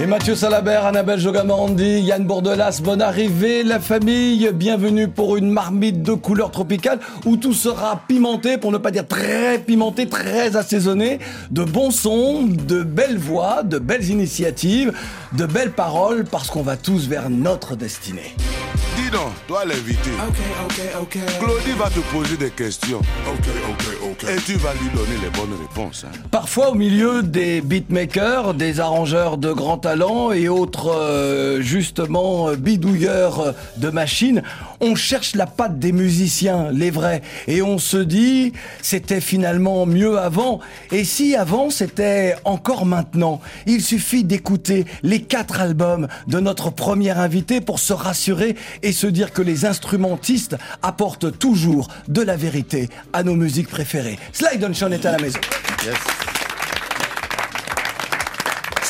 Et Mathieu Salabert, Annabelle Jogamorandi, Yann Bourdelas, bonne arrivée, la famille, bienvenue pour une marmite de couleur tropicale où tout sera pimenté, pour ne pas dire très pimenté, très assaisonné, de bons sons, de belles voix, de belles initiatives, de belles paroles, parce qu'on va tous vers notre destinée. Dis donc, toi l'invité. Ok, ok, ok. Claudie va te poser des questions. Ok, ok, ok. Et tu vas lui donner les bonnes réponses. hein. Parfois au milieu des beatmakers, des arrangeurs de grand talent et autres euh, justement euh, bidouilleurs de machines, on cherche la patte des musiciens, les vrais, et on se dit c'était finalement mieux avant. Et si avant c'était encore maintenant, il suffit d'écouter les quatre albums de notre premier invité pour se rassurer et se dire que les instrumentistes apportent toujours de la vérité à nos musiques préférées. Sly Dunshon est à la maison.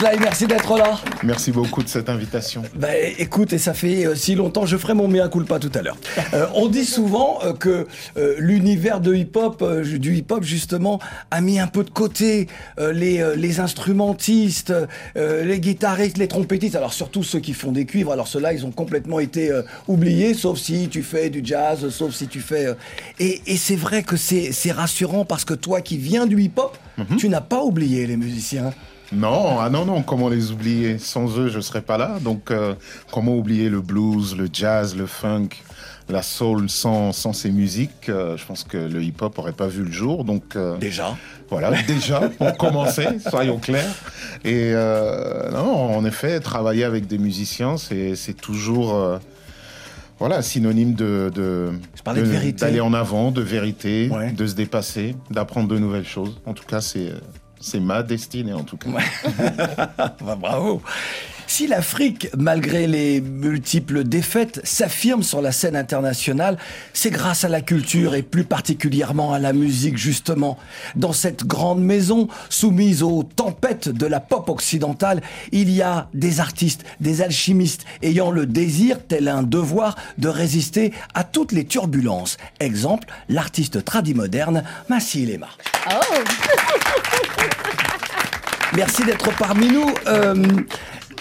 Sly, merci d'être là. Merci beaucoup de cette invitation. Bah, écoute, et ça fait euh, si longtemps, je ferai mon mea culpa tout à l'heure. Euh, on dit souvent euh, que l'univers de hip-hop, du hip-hop justement, a mis un peu de côté les, les instrumentistes, les guitaristes, les trompettistes, alors surtout ceux qui font des cuivres, alors ceux-là, ils ont complètement été oubliés, sauf si tu fais du jazz, sauf si tu fais... Et, et c'est vrai que c'est c'est rassurant parce que toi qui viens du hip-hop, tu n'as pas oublié les musiciens. Non, ah non, non, comment les oublier? Sans eux, je serais pas là. Donc, euh, comment oublier le blues, le jazz, le funk, la soul sans, sans ces musiques? Euh, Je pense que le hip-hop aurait pas vu le jour. Donc, euh, Déjà. voilà, déjà, pour commencer, soyons clairs. Et euh, non, en effet, travailler avec des musiciens, c'est toujours... euh, voilà, synonyme de, d'aller en avant, de vérité, Ouais. de se dépasser, d'apprendre de nouvelles choses. En tout cas, c'est c'est ma destinée en tout cas. Bah, bravo. Si l'Afrique, malgré les multiples défaites, s'affirme sur la scène internationale, c'est grâce à la culture et plus particulièrement à la musique justement. Dans cette grande maison, soumise aux tempêtes de la pop occidentale, il y a des artistes, des alchimistes ayant le désir, tel un devoir, de résister à toutes les turbulences. Exemple, l'artiste tradimoderne Massi Lema. Merci d'être parmi nous. Euh,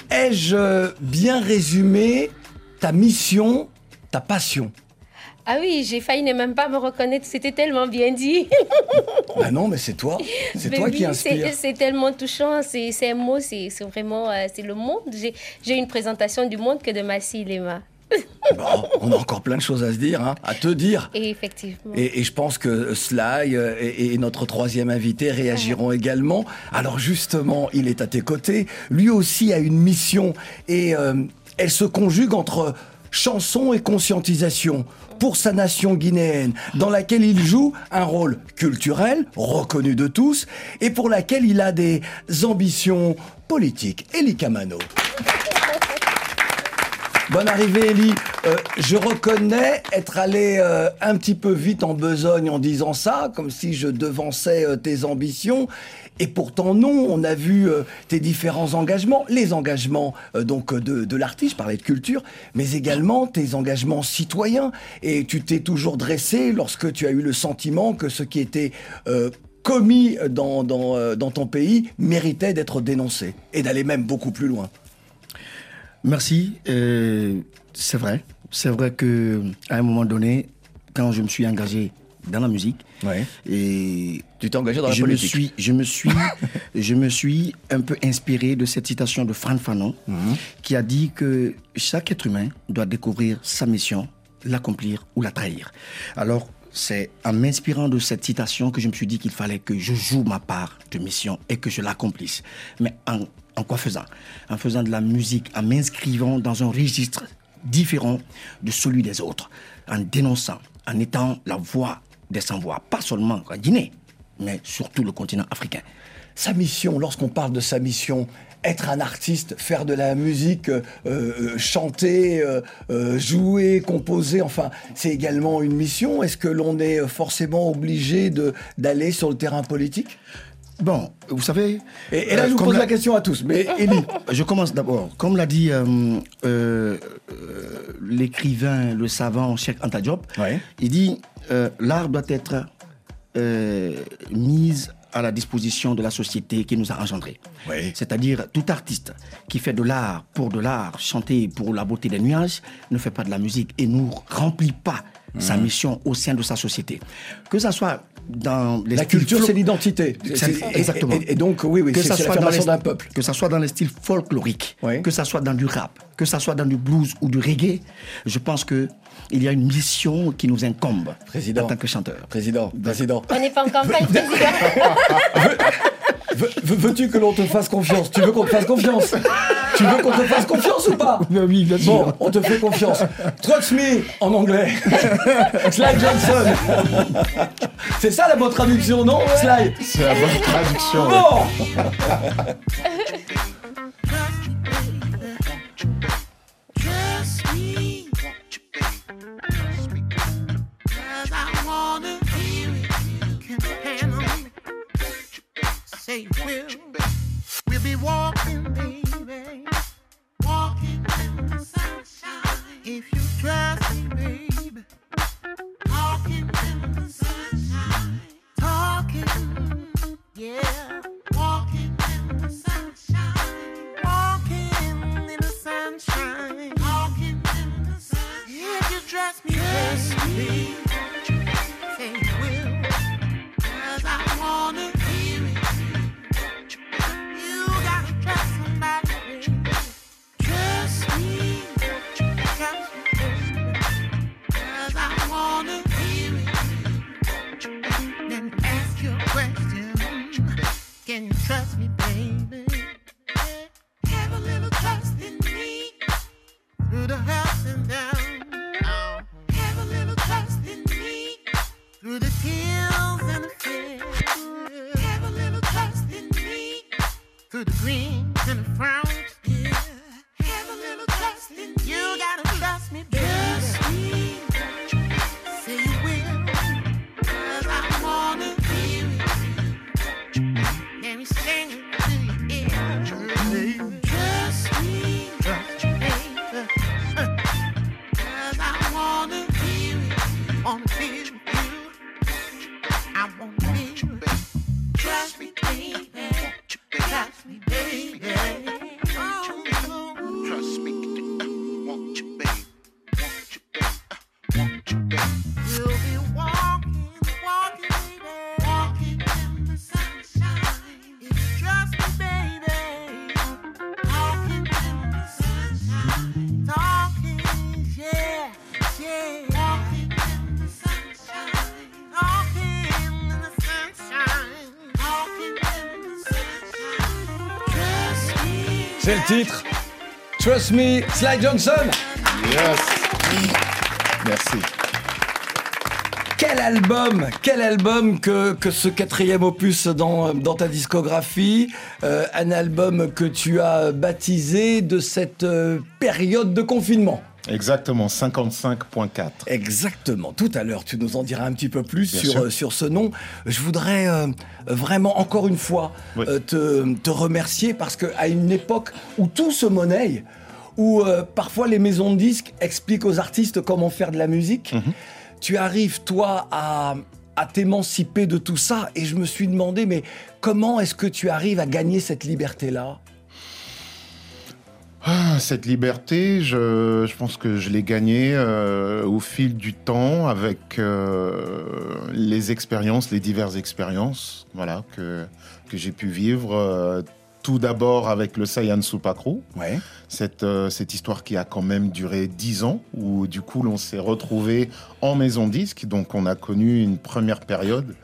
Ai-je euh, bien résumé ta mission, ta passion? Ah oui, j'ai failli ne même pas me reconnaître, c'était tellement bien dit. Bah non, mais c'est toi. C'est toi oui, qui inspire. c'est- tellement touchant, c'est un mot, c'est vraiment euh, c'est le monde. J'ai j'ai une présentation du monde que de Massi Lema. Bon, on a encore plein de choses à se dire, hein, à te dire. Et effectivement. Et, et je pense que Sly euh, et, et notre troisième invité réagiront également. Alors justement, il est à tes côtés. Lui aussi a une mission et euh, elle se conjugue entre chanson et conscientisation pour sa nation guinéenne, dans laquelle il joue un rôle culturel, reconnu de tous, et pour laquelle il a des ambitions politiques. Eli Kamano. Bonne arrivée, Ellie. Euh, je reconnais être allé euh, un petit peu vite en besogne en disant ça, comme si je devançais euh, tes ambitions. Et pourtant non, on a vu tes différents engagements, les engagements donc de, l'artiste, je parlais de culture, mais également tes engagements citoyens. Et tu t'es toujours dressé lorsque tu as eu le sentiment que ce qui était commis dans ton pays méritait d'être dénoncé et d'aller même beaucoup plus loin. Merci. Euh, c'est vrai. C'est vrai que à un moment donné, quand je me suis engagé dans la musique, Ouais. et Tu t'es engagé dans la je me suis, je me suis, je me suis un peu inspiré de cette citation de Fran Fanon, Mhm. qui a dit que chaque être humain doit découvrir sa mission, l'accomplir ou la trahir. Alors, c'est en m'inspirant de cette citation que je me suis dit qu'il fallait que je joue ma part de mission et que je l'accomplisse. Mais en, quoi faisant? En faisant de la musique, en m'inscrivant dans un registre différent de celui des autres, en dénonçant, en étant la voix des sans-voix, pas seulement en Guinée, mais surtout le continent africain. Sa mission, lorsqu'on parle de sa mission, être un artiste, faire de la musique, euh, euh, chanter, euh, jouer, composer, enfin, c'est également une mission. Est-ce que l'on est forcément obligé de d'aller sur le terrain politique? Bon, vous savez. Et, et là, je vous pose la- la question à tous. Mais Élie, Je commence d'abord. Comme l'a dit euh, euh, euh, l'écrivain, le savant Cheikh Anta Diop, Ouais. il dit euh, l'art doit être euh, mis à la disposition de la société qui nous a engendrés. Oui. C'est-à-dire tout artiste qui fait de l'art pour de l'art, chanter pour la beauté des nuages, ne fait pas de la musique et ne remplit pas sa Mhm. mission au sein de sa société. Que ça soit dans les la culture, c'est l'identité. Exactement. Et, et donc, oui, oui, que c'est ça soit dans d'un peuple. que ça soit dans les styles folkloriques, Oui. que ça soit dans du rap, que ça soit dans du blues ou du reggae, je pense que il y a une mission qui nous incombe Président. en tant que chanteur. Président, président. On n'est pas en campagne, président. Veux- veux- Veux-tu que l'on te fasse confiance? Tu veux qu'on te fasse confiance? Tu veux qu'on te fasse confiance ou pas? Oui, bien sûr. Bon, on te fait confiance. Trust me en anglais. Sly Johnson. C'est ça la bonne traduction, non? Sly C'est la bonne traduction. Bon Jersey. Titre. Trust me, Sly Johnson. Yes. Merci. Quel album, quel album que, que ce quatrième opus dans, dans ta discographie, Euh, un album que tu as baptisé de cette euh, période de confinement? Exactement, 55.4. Exactement. Tout à l'heure, tu nous en diras un petit peu plus sur, euh, sur ce nom. Je voudrais euh, vraiment, encore une fois, Oui. euh, te, te remercier parce qu'à une époque où tout se monnaie, où parfois les maisons de disques expliquent aux artistes comment faire de la musique, Mhm. tu arrives, toi, à, à t'émanciper de tout ça. Et je me suis demandé, mais comment est-ce que tu arrives à gagner cette liberté-là? Ah, cette liberté, je, je pense que je l'ai gagnée euh, au fil du temps avec euh, les expériences, les diverses expériences voilà, que, que j'ai pu vivre. euh, tout d'abord avec le Saiyan Supakru, Ouais. cette, euh, cette histoire qui a quand même duré dix ans, où du coup l'on s'est retrouvé en maison disque, donc on a connu une première période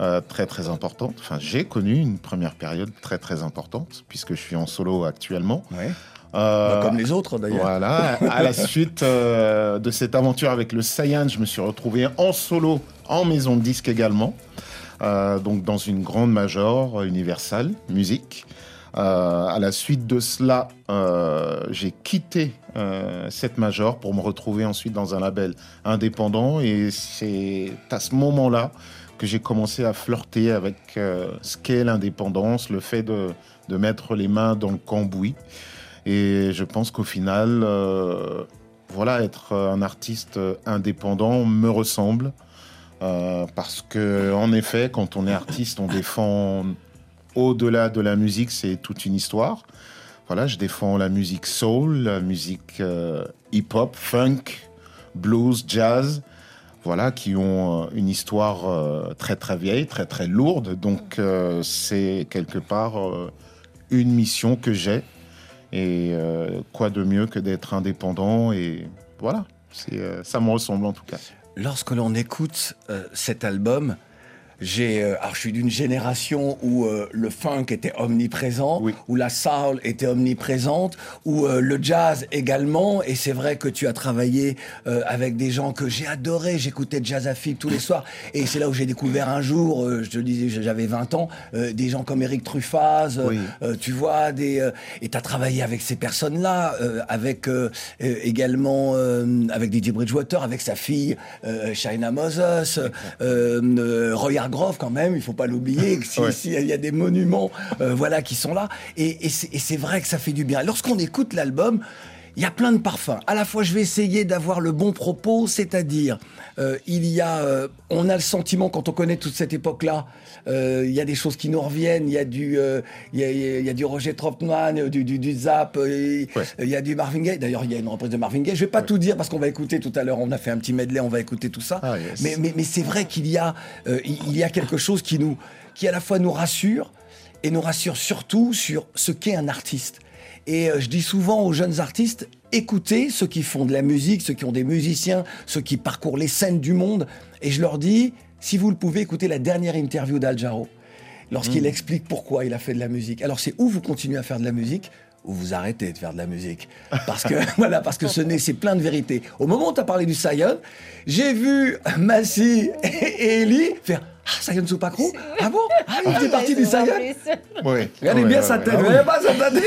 euh, très très importante. Enfin, j'ai connu une première période très très importante, puisque je suis en solo actuellement. Ouais. Euh, Bah, comme les autres, d'ailleurs. Voilà. À la suite euh, de cette aventure avec le Saiyan, je me suis retrouvé en solo, en maison de disque également. Euh, donc dans une grande major, euh, Universal Music. Euh, à la suite de cela, euh, j'ai quitté euh, cette major pour me retrouver ensuite dans un label indépendant. Et c'est à ce moment-là que j'ai commencé à flirter avec ce qu'est l'indépendance, le fait de, de mettre les mains dans le cambouis. Et je pense qu'au final, euh, voilà, être un artiste indépendant me ressemble. Euh, parce que, en effet, quand on est artiste, on défend au-delà de la musique, c'est toute une histoire. Voilà, je défends la musique soul, la musique euh, hip-hop, funk, blues, jazz, voilà, qui ont une histoire très très vieille, très très lourde. Donc c'est quelque part une mission que j'ai. Et euh, quoi de mieux que d'être indépendant et voilà, euh, ça me ressemble en tout cas. Lorsque l'on écoute euh, cet album, j'ai, euh, alors je suis d'une génération où euh, le funk était omniprésent, où la soul était omniprésente, où euh, le jazz également. Et c'est vrai que tu as travaillé avec des gens que j'ai adorés. J'écoutais Jazz à Philippe tous les soirs. Et c'est là où j'ai découvert un jour, je te disais, j'avais 20 ans, des gens comme Eric Truffaz, Oui. tu vois, des, et tu as travaillé avec ces personnes-là, avec également avec Didier Bridgewater, avec sa fille Shaina Moses, euh, euh, Quand même, il faut pas l'oublier, que si, Ouais. si y a des monuments euh, voilà, qui sont là. Et c'est vrai que ça fait du bien. Lorsqu'on écoute l'album, il y a plein de parfums. À la fois, je vais essayer d'avoir le bon propos, c'est-à-dire, euh, il y a, euh, on a le sentiment quand on connaît toute cette époque-là, euh, il y a des choses qui nous reviennent. Il y a du, il y, a, il y a du Roger Troutman, euh, du, du, du Zap, il y a du Marvin Gaye. D'ailleurs, il y a une reprise de Marvin Gaye. Je vais pas tout dire parce qu'on va écouter tout à l'heure. On a fait un petit medley, on va écouter tout ça. Ah, yes. Mais, mais, mais c'est vrai qu'il y a, il y a quelque chose qui nous, qui à la fois nous rassure et nous rassure surtout sur ce qu'est un artiste. Et euh, je dis souvent aux jeunes artistes, écoutez ceux qui font de la musique, ceux qui ont des musiciens, ceux qui parcourent les scènes du monde. Et je leur dis, si vous le pouvez, écoutez la dernière interview d'Al Jarreau, lorsqu'il Mm. explique pourquoi il a fait de la musique. Alors c'est où vous continuez à faire de la musique ou vous arrêtez de faire de la musique. Parce que, voilà, parce que ce n'est, c'est plein de vérités. Au moment où tu as parlé du Sion, j'ai vu Massy et, et Ellie faire Ah, Sion Soupacro Ah bon Ah, il faisait partie du Sion Oui. Regardez bien ouais, sa tête, Ah vous oui. voyez pas sa tête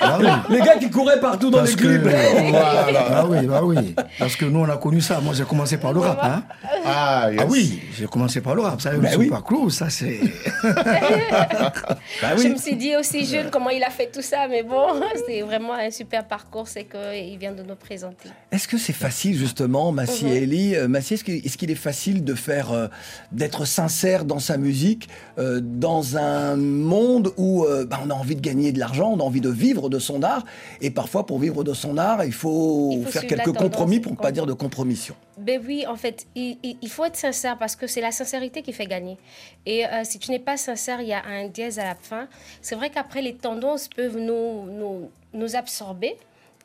Ah. Les gars qui couraient partout dans Parce les que, clips. Ah oui, bah oui. Parce que nous, on a connu ça. Moi, j'ai commencé par le rap. Hein. Ah, yes. Ah oui, j'ai commencé par le rap. Ça, Bah oui. clou, ça c'est. Bah Je me suis dit aussi jeune comment il a fait tout ça, mais bon, c'est vraiment un super parcours, c'est qu'il vient de nous présenter. Est-ce que c'est facile justement, Massy Mhm. et Ellie euh, Massy, est-ce qu'il est, qu'il est facile de faire, euh, d'être sincère dans sa musique, euh, dans un monde où euh, bah, on a envie de gagner de l'argent, on a envie de vivre de son art, et parfois pour vivre de son art, il faut, Il faut faire quelques compromis pour ne pas dire de compromission. Ben oui, en fait, il, faut être sincère parce que c'est la sincérité qui fait gagner. Et euh, si tu n'es pas sincère, il y a un dièse à la fin. C'est vrai qu'après, les tendances peuvent nous, nous, nous absorber.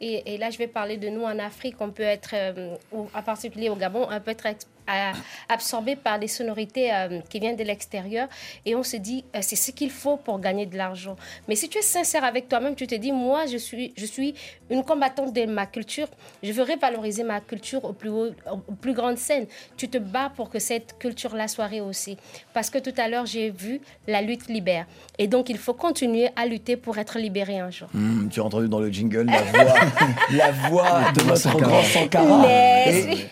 Et, et là, je vais parler de nous en Afrique. On peut être, euh, ou en particulier au Gabon, on peut être absorbé par des sonorités euh, qui viennent de l'extérieur. Et on se dit, euh, c'est ce qu'il faut pour gagner de l'argent. Mais si tu es sincère avec toi-même, tu te dis, moi, je suis, je suis une combattante de ma culture. Je veux revaloriser ma culture au plus, haut, au plus grande scène. Tu te bats pour que cette culture-là soit rehaussée. Parce que tout à l'heure, j'ai vu la lutte libère. Et donc, il faut continuer à lutter pour être libéré un jour. Hum, tu as entendu dans le jingle la voix, la voix de notre grand Sankara.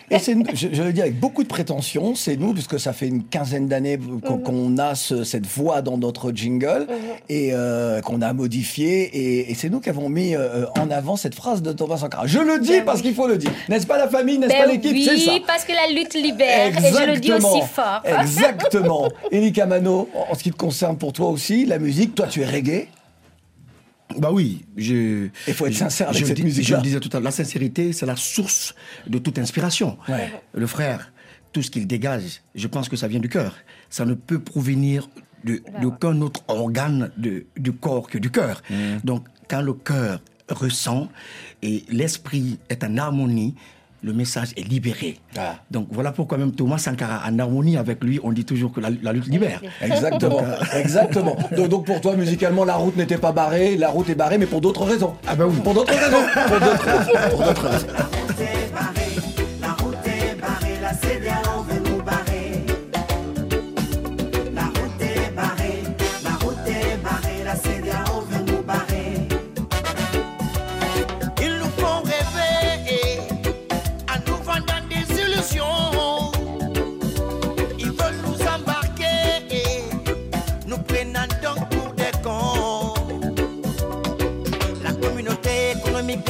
Et c'est, je, je le dis avec beaucoup de prétention, c'est nous, puisque ça fait une quinzaine d'années qu'on, qu'on a ce- cette voix dans notre jingle et euh, qu'on a modifié. Et, et c'est nous qui avons mis euh, en avant cette phrase de Thomas Sankara. Je le dis Ben parce oui. qu'il faut le dire. N'est-ce pas la famille, n'est-ce Ben pas l'équipe? oui, C'est ça. parce que la lutte libère. Et je le dis aussi fort. Exactement. Elie Kamano, en ce qui te concerne pour toi aussi, la musique, toi tu es reggae? Bah oui, je. Il faut être sincère avec je cette dis- musique-là. Je le disais tout à l'heure, la sincérité, c'est la source de toute inspiration. Ouais. Le frère, tout ce qu'il dégage, je pense que ça vient du cœur. Ça ne peut provenir de- d'aucun autre organe de- du corps que du cœur. Mmh. Donc, quand le cœur ressent et l'esprit est en harmonie, le message est libéré. Ah. Donc voilà pourquoi même Thomas Sankara, en harmonie avec lui, on dit toujours que la, la lutte libère. Exactement, exactement. Donc, donc pour toi, musicalement, la route n'était pas barrée, la route est barrée, mais pour d'autres raisons. Ah bah oui. Pour d'autres raisons. Pour d'autres raisons.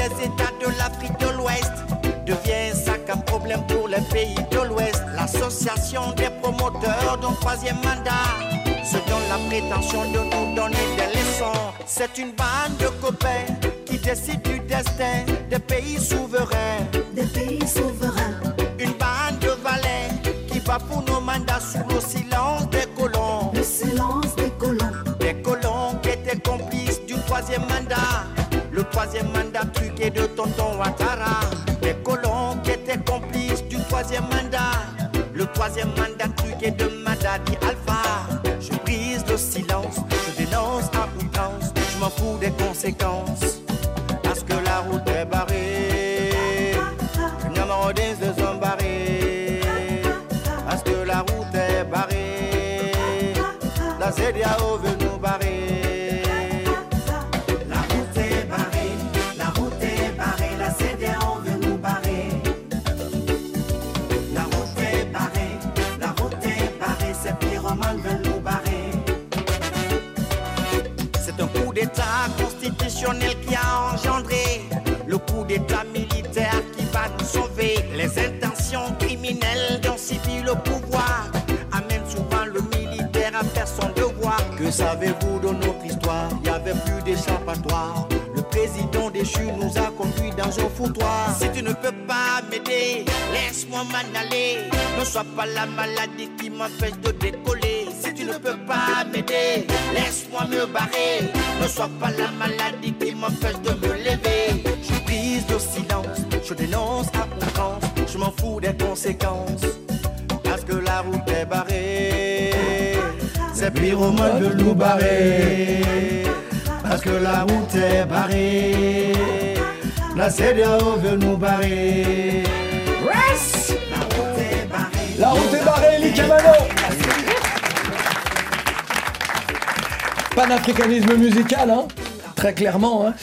Des États de l'Afrique de l'Ouest devient un sac à problème pour les pays de l'Ouest. L'association des promoteurs d'un troisième mandat se donne la prétention de nous donner des leçons. C'est une bande de copains qui décide du destin des pays souverains. Des pays souverains. Une bande de valets qui va pour nos mandats sous le silence des colons. Le silence des colons. Des colons qui étaient complices du troisième mandat. Troisième mandat truqué de Tonton Ouattara. Des colons qui étaient complices du troisième mandat. Le troisième mandat truqué de Madadi Alpha. Je brise le silence, je dénonce à outrance. Je m'en fous des conséquences. Parce que la route est barrée. Nyamorodins se sont barrés. Parce que la route est barrée. La CDAO veut d'état militaire qui va nous sauver. Les intentions criminelles d'un civil au pouvoir amènent souvent le militaire à faire son devoir. Que savez-vous de notre histoire? Il n'y avait plus d'échappatoire. Président déchu nous a conduits dans un foutoir. Si tu ne peux pas m'aider, laisse-moi m'en aller. Ne sois pas la maladie qui m'empêche de décoller. Si tu ne peux pas m'aider, laisse-moi me barrer. Ne sois pas la maladie qui m'empêche de me lever. Je brise le silence, je dénonce à outrance. Je m'en fous des conséquences. Parce que la route est barrée. C'est pyromane de nous barrer. Parce que la route est barrée. La CDAO veut nous barrer. Yes La route est barrée. La route est barrée, Elie Camano Panafricanisme musical, hein Très clairement. Hein.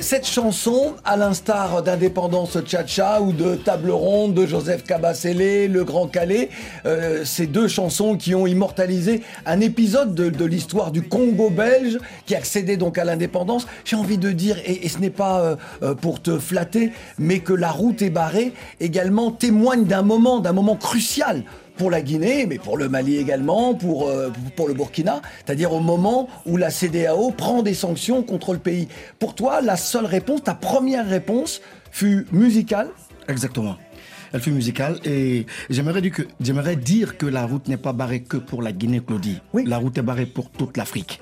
Cette chanson, à l'instar d'Indépendance Tcha-Tcha ou de Table Ronde de Joseph Cabasele, Le Grand Calais, euh, ces deux chansons qui ont immortalisé un épisode de, de l'histoire du Congo belge qui accédait donc à l'indépendance. J'ai envie de dire, et, et ce n'est pas euh, euh, pour te flatter, mais que la route est barrée également témoigne d'un moment, d'un moment crucial pour la Guinée, mais pour le Mali également, pour, euh, pour le Burkina, c'est-à-dire au moment où la CDAO prend des sanctions contre le pays. Pour toi, la seule réponse, ta première réponse fut musicale Exactement. Elle fut musicale et j'aimerais dire que, j'aimerais dire que la route n'est pas barrée que pour la Guinée, Claudie. Oui. La route est barrée pour toute l'Afrique.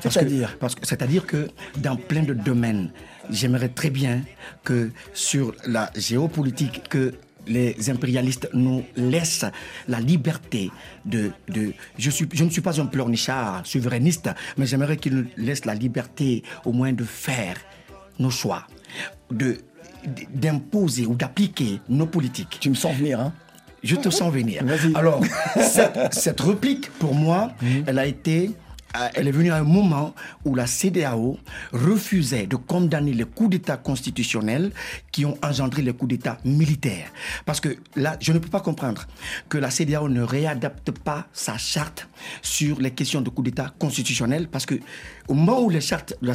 C'est-à-dire? parce que C'est-à-dire que dans plein de domaines, j'aimerais très bien que sur la géopolitique, que les impérialistes nous laissent la liberté de... de je, suis, je ne suis pas un pleurnichard souverainiste, mais j'aimerais qu'ils nous laissent la liberté au moins de faire nos choix, de d'imposer ou d'appliquer nos politiques. Tu me sens venir, hein? Je te sens venir. Alors, cette, cette réplique, pour moi, elle a été. Euh, Elle est venue à un moment où la CDAO refusait de condamner les coups d'État constitutionnels qui ont engendré les coups d'État militaires. Parce que là, je ne peux pas comprendre que la CDAO ne réadapte pas sa charte sur les questions de coups d'État constitutionnels. Parce que au moment où la charte de la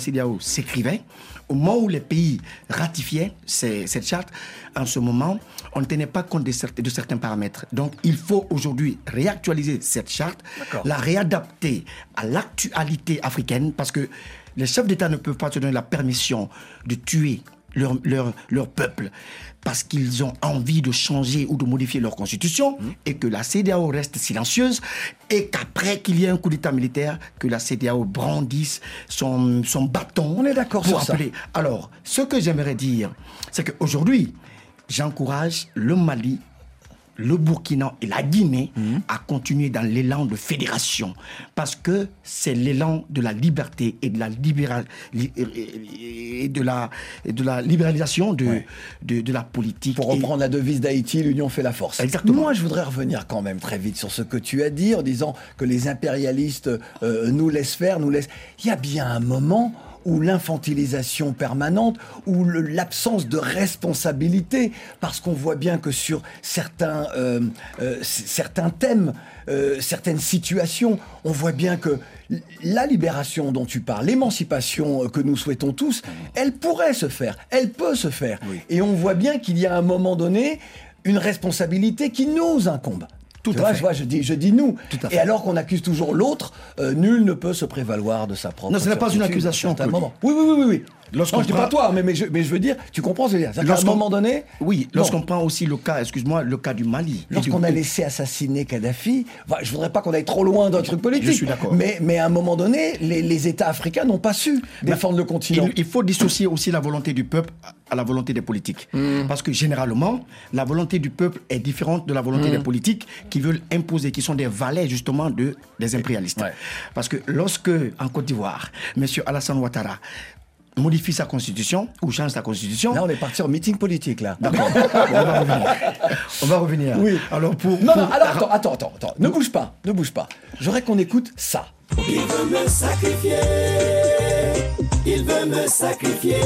CDAO s'écrivait, au moment où les pays ratifiaient ces- cette charte, en ce moment, on ne tenait pas compte de, certes- de certains paramètres. Donc, il faut aujourd'hui réactualiser cette charte, la réadapter à l'actualité africaine, parce que les chefs d'État ne peuvent pas se donner la permission de tuer leur, leur, leur peuple parce qu'ils ont envie de changer ou de modifier leur constitution et que la CDAO reste silencieuse et qu'après qu'il y ait un coup d'État militaire, que la CDAO brandisse son, son bâton. On est d'accord sur ça. appeler. Alors, ce que j'aimerais dire, c'est qu'aujourd'hui, j'encourage le Mali, le Burkina et la Guinée Mhm. à continuer dans l'élan de fédération. Parce que c'est l'élan de la liberté et de la, libéral- li- et de la, et de la libéralisation de, de, de la politique. Pour reprendre la devise d'Haïti, l'union fait la force. Exactement. Moi, je voudrais revenir quand même très vite sur ce que tu as dit en disant que les impérialistes euh, nous laissent faire, nous laissent. Il y a bien un moment ou l'infantilisation permanente, ou l'absence de responsabilité, parce qu'on voit bien que sur certains, euh, euh, certains thèmes, euh, certaines situations, on voit bien que la libération dont tu parles, l'émancipation que nous souhaitons tous, elle pourrait se faire, elle peut se faire. Et on voit bien qu'il y a à un moment donné une responsabilité qui nous incombe. Tout Tu à vois, fait. je, vois, je dis, je dis nous. à Et fait. alors qu'on accuse toujours l'autre, euh, nul ne peut se prévaloir de sa propre. Non, ce n'est pas une accusation, à un moment. Oui, oui, oui, oui. Lorsqu'on non, je dis pas toi, mais, mais, je, mais je veux dire, tu comprends ce que je veux dire. Qu'à un moment donné, Oui, lorsqu'on prend aussi le cas, excuse-moi, le cas du Mali. Lorsqu'on a laissé assassiner Kadhafi, enfin, je voudrais pas qu'on aille trop loin d'un truc politique. Je suis d'accord. Mais, mais à un moment donné, les, les États africains n'ont pas su défendre le continent. Il, il faut dissocier aussi la volonté du peuple à la volonté des politiques. Hmm. Parce que généralement, la volonté du peuple est différente de la volonté Mm. des politiques qui veulent imposer, qui sont des valets justement de, des impérialistes. Parce que lorsque, en Côte d'Ivoire, M. Alassane Ouattara modifie sa constitution ou change sa constitution. Là, on est parti en meeting politique, là. D'accord. Bon, on va revenir. On va revenir. Oui. Alors pour. Non, pour- non, alors attends, attends, attends, attends. Ne bouge pas, ne bouge pas. J'aurais qu'on écoute ça. Il veut me sacrifier, il veut me sacrifier.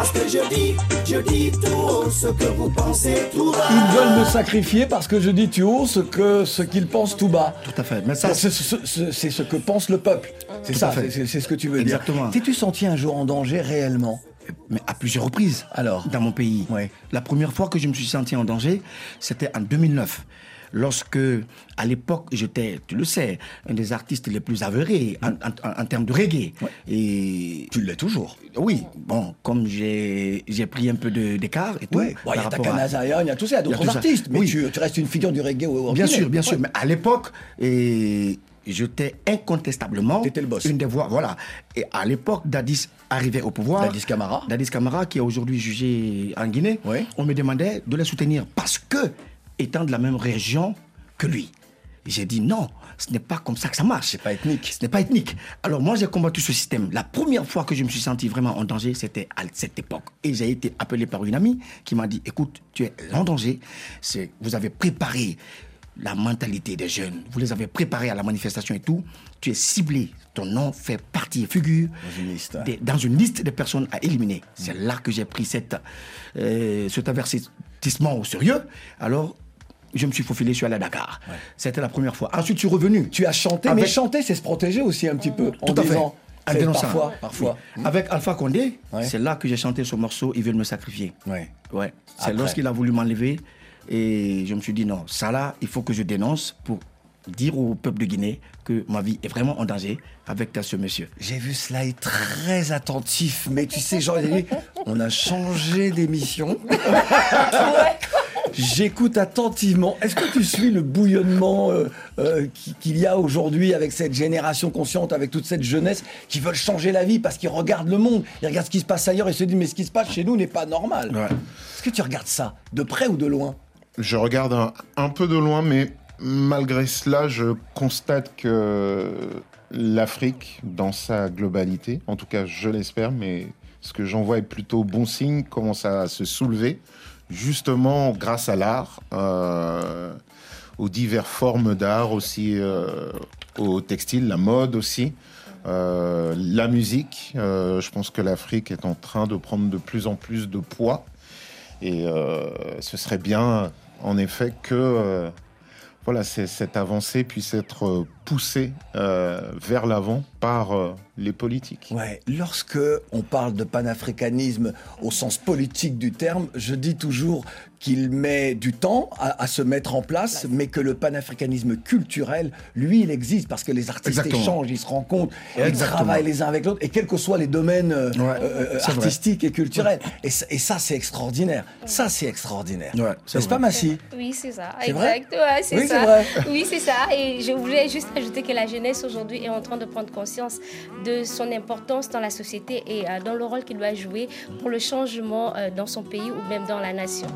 Parce que je dis, je dis tout haut ce que vous pensez tout bas. Ils veulent me sacrifier parce que je dis tu haut ce que ce qu'ils pensent tout bas. Tout à fait. Mais ça, c'est ce, que pense le peuple. C'est Tout ça, c'est- ce que tu veux Exactement. dire. T'es-tu senti un jour en danger réellement mais à plusieurs reprises Alors dans mon pays. La première fois que je me suis senti en danger, c'était en 2009. Lorsque, à l'époque, j'étais, tu le sais, un des artistes les plus avérés en, en- en termes de reggae. Et tu l'es toujours. Oui, bon, comme j'ai pris un peu de- d'écart et tout. Ouais. Bon, il y a par rapport à- Takana Zion, il y a tout ça, il y a d'autres artistes, mais Oui. tu, tu restes une figure du reggae au au Bien sûr, bien sûr. Ouais. Mais à l'époque, et j'étais incontestablement une des voix. Voilà. Et à l'époque, Dadis arrivait au pouvoir. Dadis Camara. Dadis Camara, qui est aujourd'hui jugé en Guinée. On me demandait de le soutenir parce que, étant de la même région que lui, j'ai dit non. Ce n'est pas comme ça que ça marche. C'est pas ethnique. Ce n'est pas ethnique. Alors moi, j'ai combattu ce système. La première fois que je me suis senti vraiment en danger, c'était à cette époque. Et j'ai été appelé par une amie qui m'a dit, écoute, tu es en danger. C'est, vous avez préparé la mentalité des jeunes. Vous les avez préparés à la manifestation et tout. Tu es ciblé. Ton nom fait partie, figure dans une liste, des, dans une liste de personnes à éliminer. C'est là que j'ai pris cette, euh, cet avertissement au sérieux. Alors, je me suis faufilé, je suis allé à Dakar. C'était la première fois. Ensuite, je suis revenu. Tu as chanté, mais chanter, c'est se protéger aussi un petit peu. En Tout à fait. disant, En dénonçant. Parfois, parfois. Oui. Avec Alpha Condé, Ouais. c'est là que j'ai chanté ce morceau Ils veulent me sacrifier. Ouais. Ouais. C'est lorsqu'il a voulu m'enlever. Et je me suis dit non, ça là, il faut que je dénonce pour dire au peuple de Guinée que ma vie est vraiment en danger avec ce monsieur. J'ai vu cela est très attentif, mais tu sais, genre, on a changé d'émission. J'écoute attentivement. Est-ce que tu suis le bouillonnement euh, euh, qui- qu'il y a aujourd'hui avec cette génération consciente, avec toute cette jeunesse qui veulent changer la vie parce qu'ils regardent le monde, ils regardent ce qui se passe ailleurs et se disent mais ce qui se passe chez nous n'est pas normal. Est-ce que tu regardes ça de près ou de loin? Je regarde un, un peu de loin, mais malgré cela, je constate que l'Afrique, dans sa globalité, en tout cas je l'espère, mais ce que j'en vois est plutôt bon signe, commence à se soulever, justement grâce à l'art, euh, aux diverses formes d'art aussi, euh, au textile, la mode aussi. euh, la musique, je pense que l'Afrique est en train de prendre de plus en plus de poids et ce serait bien, en effet, que voilà, cette avancée puisse être poussée euh, vers l'avant par euh, les politiques. Ouais, lorsque on parle de panafricanisme au sens politique du terme, je dis toujours qu'il met du temps à, à se mettre en place, mais que le panafricanisme culturel, lui, il existe parce que les artistes Exactement. échangent, ils se rencontrent, ils Exactement. travaillent les uns avec l'autre, et quels que soient les domaines euh, Ouais, euh, vrai. artistiques et culturels. Et, ça- et ça, c'est extraordinaire. Ça, c'est extraordinaire. Ouais, c'est N'est-ce pas, vrai. Massi Oui, c'est ça. C'est vrai? Exact. C'est Oui, ça. c'est vrai. Oui, c'est ça. Et je voulais juste ajouter que la jeunesse aujourd'hui est en train de prendre conscience de son importance dans la société et euh, dans le rôle qu'il doit jouer pour le changement euh, dans son pays ou même dans la nation.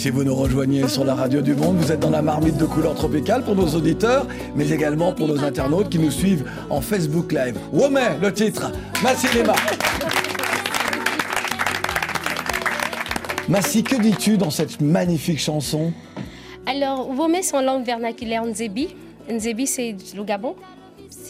Si vous nous rejoignez sur la radio du monde, vous êtes dans la marmite de couleur tropicale pour nos auditeurs, mais également pour nos internautes qui nous suivent en Facebook Live. Womet, le titre. Massilema. Massi, que dis-tu dans cette magnifique chanson? Alors, Womé, c'est en langue vernaculaire Nzebi. Nzebi, c'est le Gabon.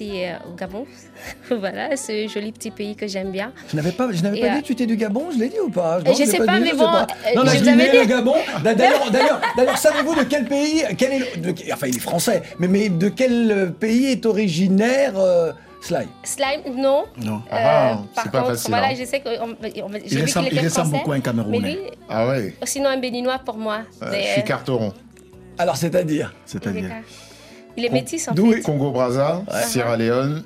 Euh, au Gabon. voilà, ce joli petit pays que j'aime bien. Je n'avais pas, je n'avais pas euh, dit que tu étais du Gabon, je l'ai dit ou pas? Je l'ai sais pas, dit, mais bon, pas. euh, Non, la je vous Guinée, le. Gabon. D'ailleurs, d'ailleurs, d'ailleurs, savez-vous de quel pays, quel est le- de- enfin, il est français, mais, mais de quel euh, pays est originaire euh, Sly? Slime, non. Non. Euh, Ah, par c'est pas facile, voilà, hein. je sais que on- on- j'ai Il ressemble, il était ressemble français. beaucoup à un Camerounais? lui, Ah ouais sinon un béninois pour moi. Euh, Mais, Je suis carteron. Alors, c'est-à-dire? C'est-à-dire Il est métis en D'où fait. Congo-Brazza, Sierra Leone,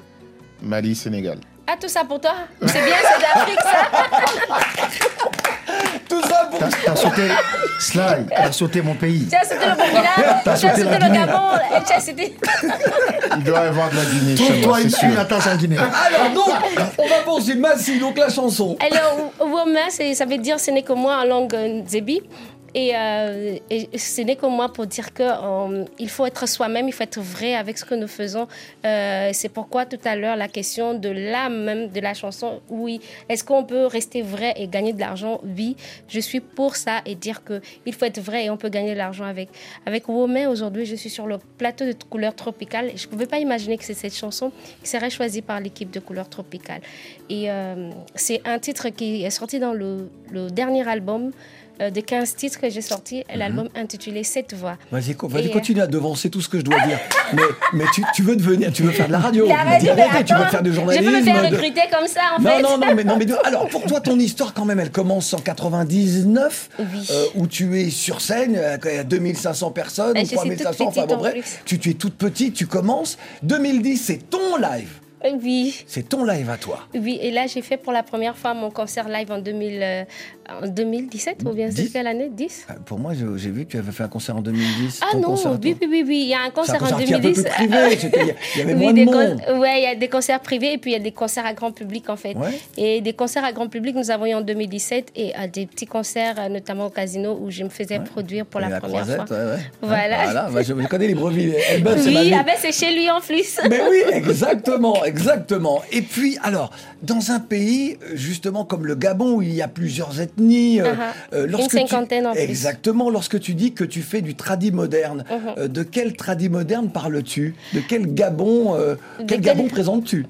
Mali, Sénégal. Ah, tout ça pour toi C'est bien, c'est d'Afrique ça Tout ça pour... T'as t'as sauté, Sly, t'as sauté mon pays. Tu as sauté le Burkina, tu as sauté sauté le. Gabon, et tu as sauté. Il doit y avoir de la Guinée Trouve-toi c'est une, sûr. une attache en Guinée. Alors donc, on va poursuivre. Massi, donc la chanson. Alors, Woma, ça veut dire ce n'est que moi en langue euh, Nzebi. Et, euh, et ce n'est que moi pour dire que euh, faut être soi-même, il faut être vrai avec ce que nous faisons. Euh, c'est pourquoi tout à l'heure la question de l'âme même de la chanson, oui, est-ce qu'on peut rester vrai et gagner de l'argent? Oui, je suis pour ça et dire que il faut être vrai et on peut gagner de l'argent avec avec Womé. Aujourd'hui, je suis sur le plateau de couleur tropicale. Je ne pouvais pas imaginer que c'est cette chanson qui serait choisie par l'équipe de couleur tropicale. Et c'est un titre qui est sorti dans le dernier album euh, de 15 titres que j'ai sorti, l'album intitulé Cette voix. Vas-y, co- Et, euh, continue à devancer tout ce que je dois dire. Mais, mais tu, tu veux devenir, tu veux faire de la radio. La radio, mais tu veux attends, faire du Je journalisme. peux me faire de- recruter comme ça, en Non, fait. non, non, mais, non, mais de- alors pour toi, ton histoire quand même, elle commence en 99, Oui. euh, où tu es sur scène, euh, il y a 2500 personnes, Bah, ou je suis 3500, toute enfin bon bref, tu, tu es toute petite, tu commences. 2010, c'est ton live, Oui. c'est ton live à toi. Oui, et là, j'ai fait pour la première fois mon concert live en, 2000, euh, en 2017, ou bien c'est quelle année? 10 Euh, Pour moi, j'ai vu que tu avais fait un concert en 2010. Ah non, concert à oui, oui, oui, oui, il y a un C'est un concert en concert qui est un peu 2010. plus privé, il y avait Oui, moins de des monde. Ouais, il y a des concerts privés et puis il y a des concerts à grand public en fait. Ouais. Et des concerts à grand public, nous avons eu en 2017 et euh, des petits concerts, euh, notamment au casino, où je me faisais produire pour Et la, première croisette, fois. ouais, ouais. Voilà. Voilà, bah, je, je connais les. Elbeuf, c'est ma Oui, ah ben, c'est chez lui en plus. Mais oui, exactement, exactement. Et puis, alors, dans un pays, justement, comme le Gabon, où il y a plusieurs ethnies, euh, Uh-huh. euh, Une lorsque tu- cinquantaine en plus. Exactement, lorsque tu dis que tu fais du tradi moderne, Uh-huh. euh, de quel tradi moderne parles-tu? De quel Gabon, De quel quel- Gabon présentes-tu?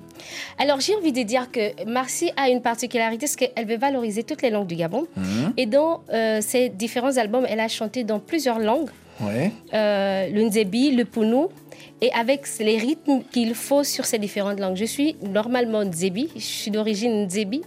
Alors, j'ai envie de dire que Marcy a une particularité, c'est qu'elle veut valoriser toutes les langues du Gabon. Mhm. Et dans euh, ses différents albums, elle a chanté dans plusieurs langues. Ouais. euh, le Nzebi, le Pounou, et avec les rythmes qu'il faut sur ces différentes langues. Je suis normalement Nzebi, je suis d'origine Nzebi,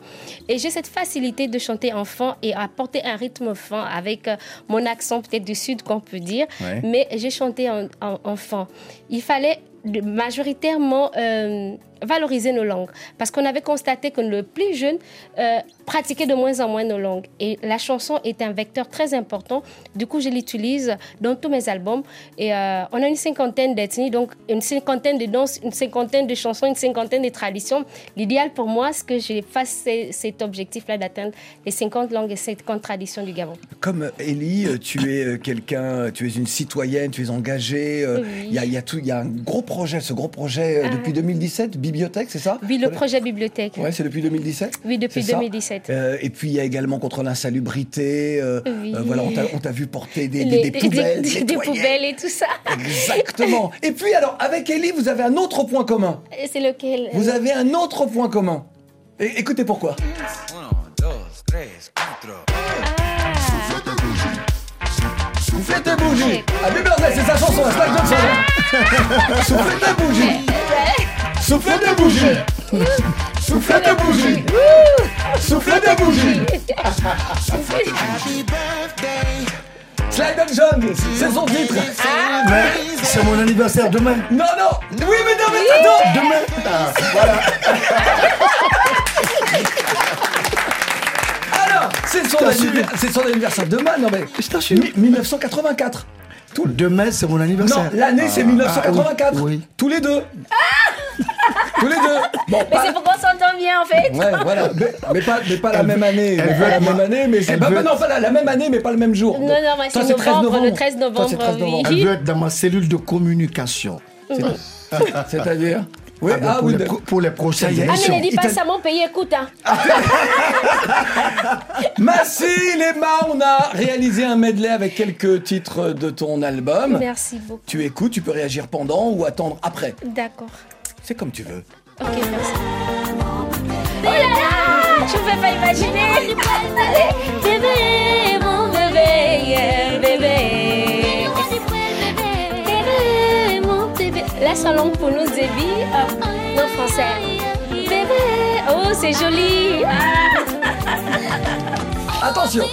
et j'ai cette facilité de chanter enfant et apporter un rythme enfant avec euh, mon accent peut-être du sud qu'on peut dire, Ouais. mais j'ai chanté en, en- enfant. Il fallait majoritairement euh, valoriser nos langues parce qu'on avait constaté que le plus jeune euh, pratiquait de moins en moins nos langues et la chanson est un vecteur très important du coup je l'utilise dans tous mes albums et euh, on a une cinquantaine d'ethnies donc une cinquantaine de danses une cinquantaine de chansons une cinquantaine de traditions l'idéal pour moi c'est que je fasse ce- cet objectif là d'atteindre les 50 langues et 50 traditions du Gabon Comme euh, Ellie, tu es quelqu'un, tu es une citoyenne, tu es engagée. Oui. Il y, a, il y a tout, il y a un gros projet, ce gros projet Ah. depuis 2017, bibliothèque, c'est ça oui le projet bibliothèque Ouais, c'est depuis 2017 oui depuis c'est ça 2017 Euh, et puis il y a également contre l'insalubrité. euh, Oui. euh, voilà, on t'a- vu porter des, des- Les- des poubelles. des, poubelles et tout ça Exactement. Et puis alors, avec Ellie, vous avez un autre point commun. Et c'est lequel Vous avez un autre point commun. Et, écoutez pourquoi. Soufflez tes bougies. Birthday, c'est sa chanson, Slack Johnson. Soufflez tes bougies. Soufflez tes bougies. Soufflez tes bougies. Soufflez tes bougies. Slide John, c'est son titre. Mais c'est mon anniversaire demain. Non, non. Oui, mais non, mais attends. Demain. Ah, voilà. Alors, c'est son, T'as anniver- suivi c'est son anniversaire demain, non mais. Je t'en suis. 1984. Demain, c'est mon Non, anniversaire. l'année c'est Ah, 1984. oui, oui. Tous les deux. Tous les deux. Bon, Mais c'est pourquoi on s'entend bien en fait. Ouais, voilà. Mais, mais pas, mais pas la même année. elle Mais veut pas la même année, mais c'est veut non, pas la, la même année, mais pas le même jour. Non, non, mais Toi, c'est 13 novembre, novembre. le 13 Toi, novembre, c'est 13 oui. novembre. Elle veut être dans ma cellule de communication. C'est-à-dire Oui, Ah ah, pour, oui, les de- pour les prochaines. Ah, mais ne dis pas ça, mon pays écoute. Hein. Merci Emma, on a réalisé un medley avec quelques titres de ton album. Merci beaucoup. Tu écoutes, tu peux réagir pendant ou attendre après. D'accord. C'est comme tu veux. Ok, merci. Oh là là Je ne peux pas imaginer bébé, mon bébé, yeah, bébé Bébé, mon bébé Laisse en langue pour nous, Zébi. Hop, non français. Bébé, oh, c'est joli Ah. Attention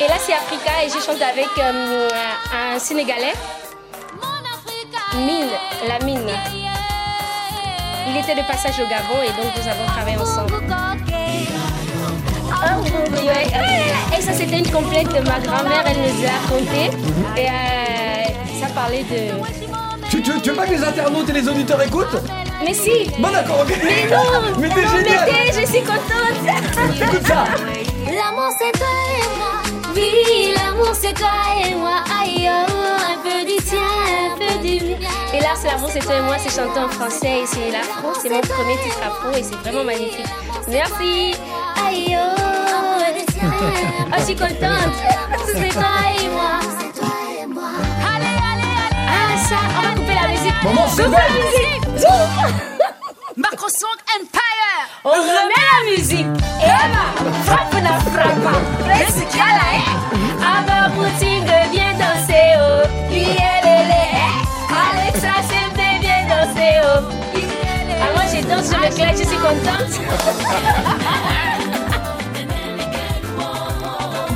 Et là, c'est Africa et je chante avec euh, un Sénégalais. Mine, la mine. Il était de passage au Gabon et donc nous avons travaillé ensemble. Oh, mon Dieu. Et ça, c'était une complète de ma grand-mère, elle nous a raconté. Et euh, ça parlait de. Tu, tu, tu veux pas que les internautes et les auditeurs écoutent? Mais si Bon d'accord, ok. Mais non Mais t'es génial mettez, je suis contente Écoute ça L'amour c'est toi et moi Oui, l'amour c'est toi et moi Aïe, oh, un peu du tien, Et là, c'est l'amour c'est toi et moi, c'est chanté en français et c'est l'afro, c'est mon premier titre afro et c'est vraiment magnifique. Merci Aïe, oh, oh, je suis contente C'est toi et moi Allez, allez, allez Ah ça, on va couper la musique Maman, c'est la musique Zoom Macrosong Empire. On remet la musique. Emma, frappe na frappe. Laisse qu'il y a là, hein. Ava Poutine Ah, moi, je danse, je suis contente.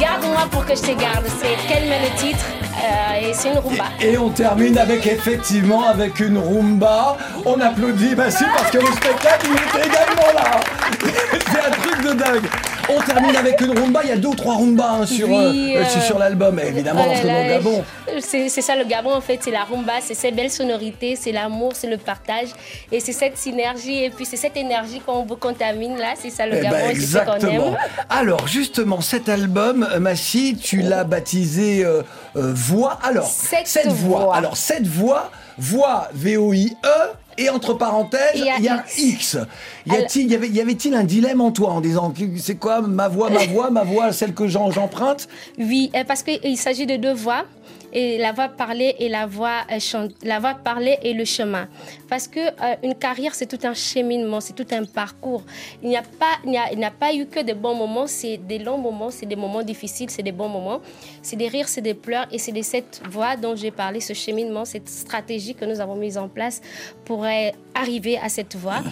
Garde-moi pour que je te garde. C'est met le titre Euh, Et c'est une rumba. Et on termine avec effectivement avec une rumba. On applaudit, bah parce que le spectacle il était également là. C'est un truc de dingue. On termine avec une rumba. Il y a deux ou trois rumbas hein, sur, Oui, euh, euh, sur- sur l'album, évidemment, Oh là là, Gabon. C'est ça le Gabon en fait, c'est la rumba, c'est ces belles sonorités, c'est l'amour, c'est le partage et c'est cette synergie et puis c'est cette énergie qu'on vous contamine là, c'est ça le Eh Gabon ben, ce qu'on exactement. aime. Alors justement, cet album, euh, Massy, tu l'as baptisé euh, euh, Voix. Alors, Cette voix. voix. Alors cette voix, voix V-O-I-E. Et entre parenthèses, Il y y a X. Y a-t-il- y avait- y avait-il un dilemme en toi en disant c'est quoi ma voix, ma voix, ma voix, celle que j'en- j'emprunte? Oui, euh, parce qu'il s'agit de deux voix. Et la voix parlée et la voix euh, la voix parlée et le chemin. Parce que euh, une carrière, c'est tout un cheminement, c'est tout un parcours. Il n'y a pas, il n'y a, a pas eu que des bons moments, c'est des longs moments, c'est des moments difficiles, c'est des bons moments, c'est des rires, c'est des pleurs, et c'est de cette voix dont j'ai parlé, ce cheminement, cette stratégie que nous avons mise en place pour euh, arriver à cette voix.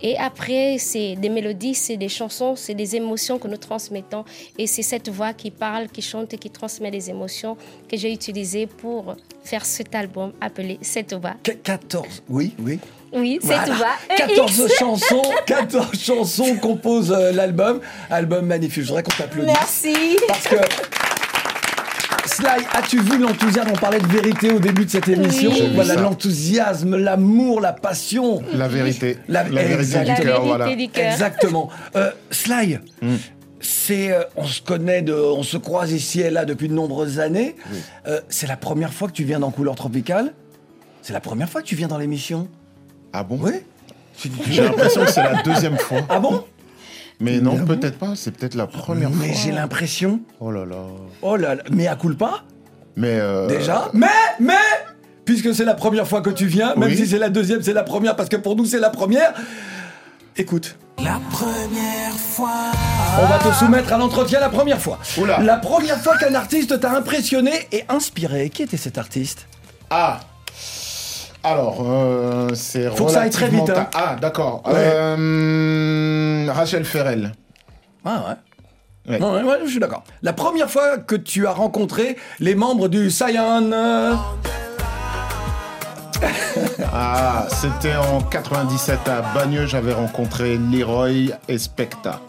Et après, c'est des mélodies, c'est des chansons, c'est des émotions que nous transmettons, et c'est cette voix qui parle, qui chante et qui transmet les émotions que j'ai utilisées pour faire cet album appelé. Qu- 14, oui, oui. Oui, cette Voilà. voix. 14 EX. chansons, 14 chansons composent euh, l'album. Album magnifique. Je voudrais qu'on t'applaudisse. Merci. Parce que. Sly, as-tu vu l'enthousiasme? On parlait de vérité au début de cette émission. Oui. Voilà l'enthousiasme, l'amour, la passion. La vérité. La, La vérité du cœur, voilà. Exactement. Euh, Sly, Hmm. C'est, euh, on se connaît, de, on se croise ici et là depuis de nombreuses années. Euh, c'est la première fois que tu viens dans Couleur Tropicale C'est la première fois que tu viens dans l'émission Ah bon? Oui. J'ai l'impression que c'est la deuxième fois. Ah bon? Mais non, peut-être pas. C'est peut-être la première Mais fois. j'ai l'impression. Oh là là. Oh là là. Mais à culpa Mais euh, Déjà Mais, mais Puisque c'est la première fois que tu viens, même Oui. si c'est la deuxième, c'est la première, parce que pour nous c'est la première. Écoute. La première fois. On va te soumettre à l'entretien la première fois. Oula. La première fois qu'un artiste t'a impressionné et inspiré. Qui était cet artiste? Ah alors, euh, c'est Faut que ça aille très vite, hein. Ah, d'accord. Ouais. Euh, Rachel Ferrell. Ah ouais. Ouais. Ouais, ouais, je suis d'accord. La première fois que tu as rencontré les membres du Cyan. euh, Ah, c'était en 97 à Bagneux, j'avais rencontré Leroy et Specta.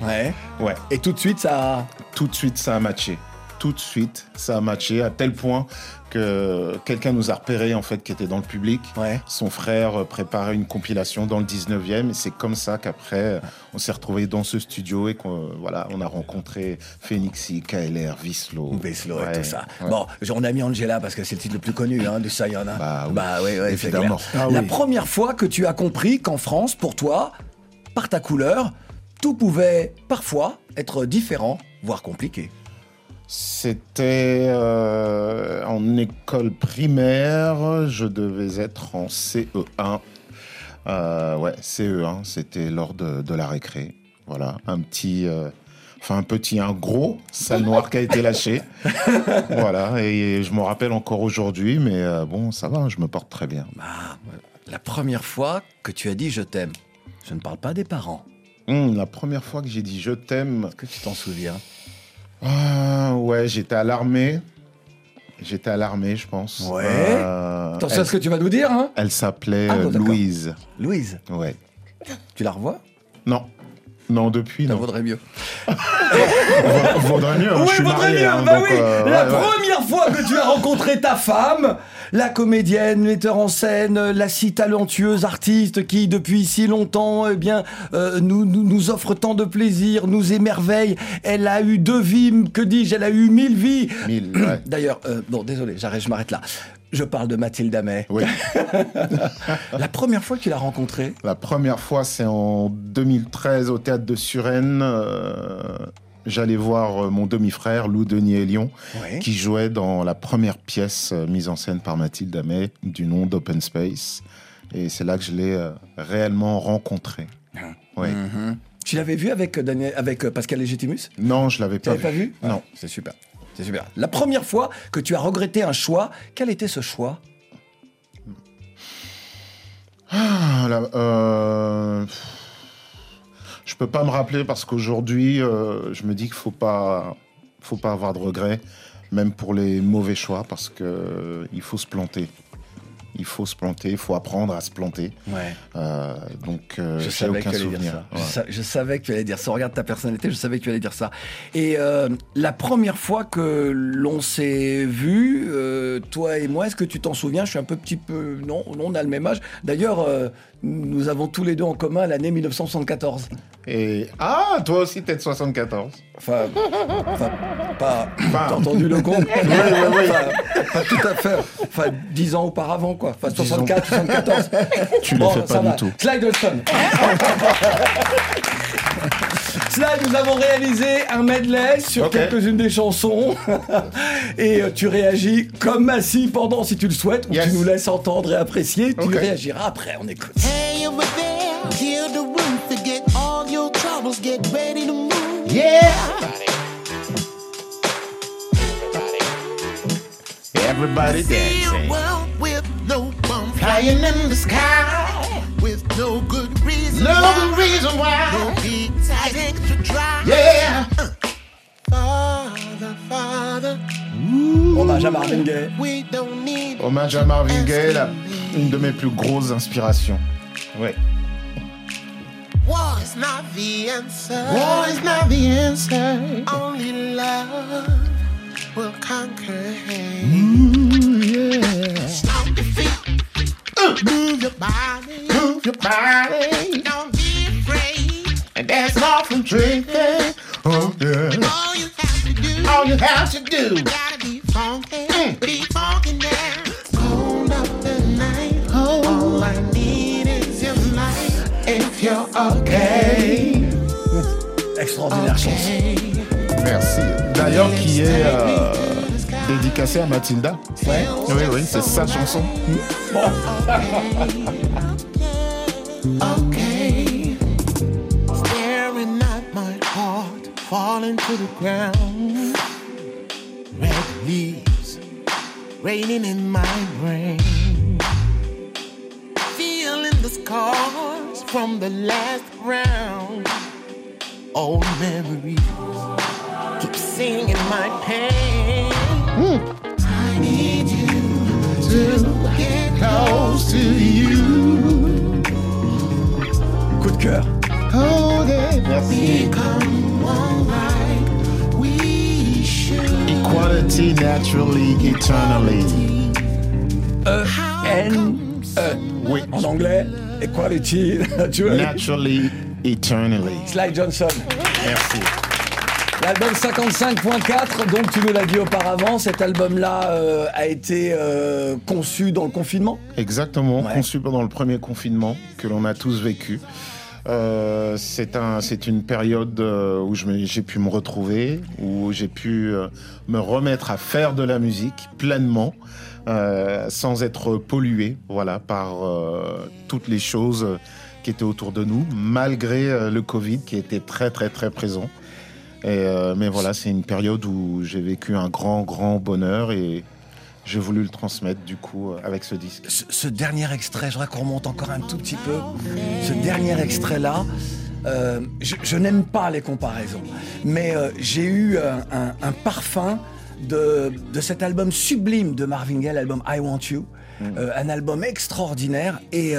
Ouais. Ouais. Et tout de suite, ça. Tout de suite, ça a matché. tout de suite, ça a matché à tel point que quelqu'un nous a repéré en fait qui était dans le public. Son frère euh, préparait une compilation dans le 19e et c'est comme ça qu'après euh, on s'est retrouvé dans ce studio et qu'on voilà, on a rencontré Phoenixy, KLR, Vislo. Veslo Ouais, et tout ça. ouais. Bon, on a mis Angela parce que c'est le titre le plus connu hein, de Sayana. Bah oui, Bah oui, oui, évidemment. Ah La oui. première fois que tu as compris qu'en France, pour toi, par ta couleur, tout pouvait parfois être différent, voire compliqué. C'était euh, en école primaire, je devais être en CE1. Euh, ouais, CE1, c'était lors de, de la récré. Voilà, un petit, euh, enfin un petit, un gros salle noire qui a été lâché. voilà, et je me rappelle encore aujourd'hui, mais bon, ça va, je me porte très bien. Ah, La première fois que tu as dit je t'aime, je ne parle pas des parents. Hum, la première fois que j'ai dit je t'aime. Est-ce que tu t'en souviens? Ah, ouais, j'étais à l'armée. J'étais à l'armée, je pense. Ouais. Euh, Attention à ce que tu vas nous dire, hein? Elle s'appelait Ah, bon, d'accord. Louise. Louise, Ouais. tu la revois? Non. Non, depuis, Ça non. vaudrait mieux. Vaudrait mieux. hein, Oui, je suis vaudrait marié, mieux, hein, bah donc, oui. euh, la ouais, ouais. première fois que tu as rencontré ta femme, la comédienne, metteur en scène, la si talentueuse artiste qui, depuis si longtemps, eh bien, euh, nous, nous, nous offre tant de plaisir, nous émerveille. Elle a eu deux vies, que dis-je, elle a eu mille vies. Mille, ouais. D'ailleurs, euh, bon, désolé, j'arrête, je m'arrête là. Je parle de Mathilde Amet. Oui. La première fois que tu l'as rencontrée, La première fois, c'est en 2013 au théâtre de Suresnes. euh, J'allais voir euh, mon demi-frère, Lou Denis Elion, Ouais. qui jouait dans la première pièce euh, mise en scène par Mathilde Amet, du nom d'Open Space. Et c'est là que je l'ai euh, réellement rencontré. Ouais. Mhm. tu l'avais vu avec, Daniel, avec Pascal Légitimus Non, je l'avais Tu pas l'avais vu. pas vu Non. C'est super. C'est super. La première fois que tu as regretté un choix, quel était ce choix? Ah, là, euh, Je peux pas me rappeler parce qu'aujourd'hui, euh, je me dis qu'il faut pas, faut pas avoir de regrets, même pour les mauvais choix, parce que euh, il faut se planter. Il faut se planter, il faut apprendre à se planter. Ouais. Euh, donc, Je savais que aucun tu allais dire souvenir. ça. Je, Ouais. sa- je savais que tu allais dire ça. Regarde ta personnalité, je savais que tu allais dire ça. Et la première fois que l'on s'est vu, toi et moi, est-ce que tu t'en souviens? Je suis un peu petit peu. Non, non, on a le même âge. D'ailleurs, nous avons tous les deux en commun l'année 1974. Et ah, toi aussi, t'es de 74. Enfin, enfin pas. Enfin, T'as entendu le compte Oui, oui, oui. Enfin, Pas tout à fait. Enfin, 10 ans auparavant, quoi. Enfin, 64, 74. Tu le fais pas ça du va. tout. Slidestone. Slide, nous avons réalisé un medley sur Ok. quelques-unes des chansons. et euh, tu réagis comme Massy pendant, si tu le souhaites, ou Yes. tu nous laisses entendre et apprécier. Tu Ok. réagiras après, on écoute. Hey over there, hear the roof, forget all your troubles, get ready to move. Yeah. Everybody See a dancing. world with no bum flying in the sky, with no good reason. No why. good reason why. No and extra try. Yeah. Father, Father, Hommage à Marvin Gaye. we don't need Hommage à Marvin Gaye, la- une de mes plus grosses inspirations. Ouais. War is not the answer. War is not the answer. Only love will conquer hate. Ooh, yeah. Stomp your feet. Move your body. Move your body. Don't be afraid. And that's all from drinking. Oh, yeah. All you have to do. All you have to do. Gotta be funky. Mm. Be funky now. Cold up the night. All I need is your light. If you're okay. Extraordinaire chanson. okay. Merci. D'ailleurs, qui est euh, dédicacée à Mathilda. Ouais. Oui, oui, c'est sa chanson. okay. Staring at my heart falling to the ground. Red leaves raining in my brain. Feeling the scars from the last round. Old memories keep singing my pain. I need you to get close to you. Coup de cœur. Oh, yeah. Merci. Become one like we should. Equality naturally, eternally. E, N, uh, E. Oui. En anglais, Equality, naturally. Naturally, eternally. Sly Johnson. Merci. L'album 55.4, donc tu nous l'as dit auparavant, cet album-là euh, a été euh, conçu dans le confinement? Exactement, Ouais. conçu pendant le premier confinement que l'on a tous vécu. Euh, c'est un, c'est une période euh, où j'ai pu me retrouver, où j'ai pu euh, me remettre à faire de la musique pleinement, euh, sans être pollué, voilà, par euh, toutes les choses qui étaient autour de nous, malgré le Covid qui était très très très présent. Et, euh, mais voilà, c'est une période où j'ai vécu un grand grand bonheur et j'ai voulu le transmettre du coup euh, avec ce disque. ce, ce dernier extrait, je voudrais qu'on remonte encore un tout petit peu. Ce dernier extrait-là, euh, je, je n'aime pas les comparaisons, mais euh, j'ai eu un, un- un parfum de, de cet album sublime de Marvin Gaye, l'album I Want You, Euh, un album extraordinaire, et,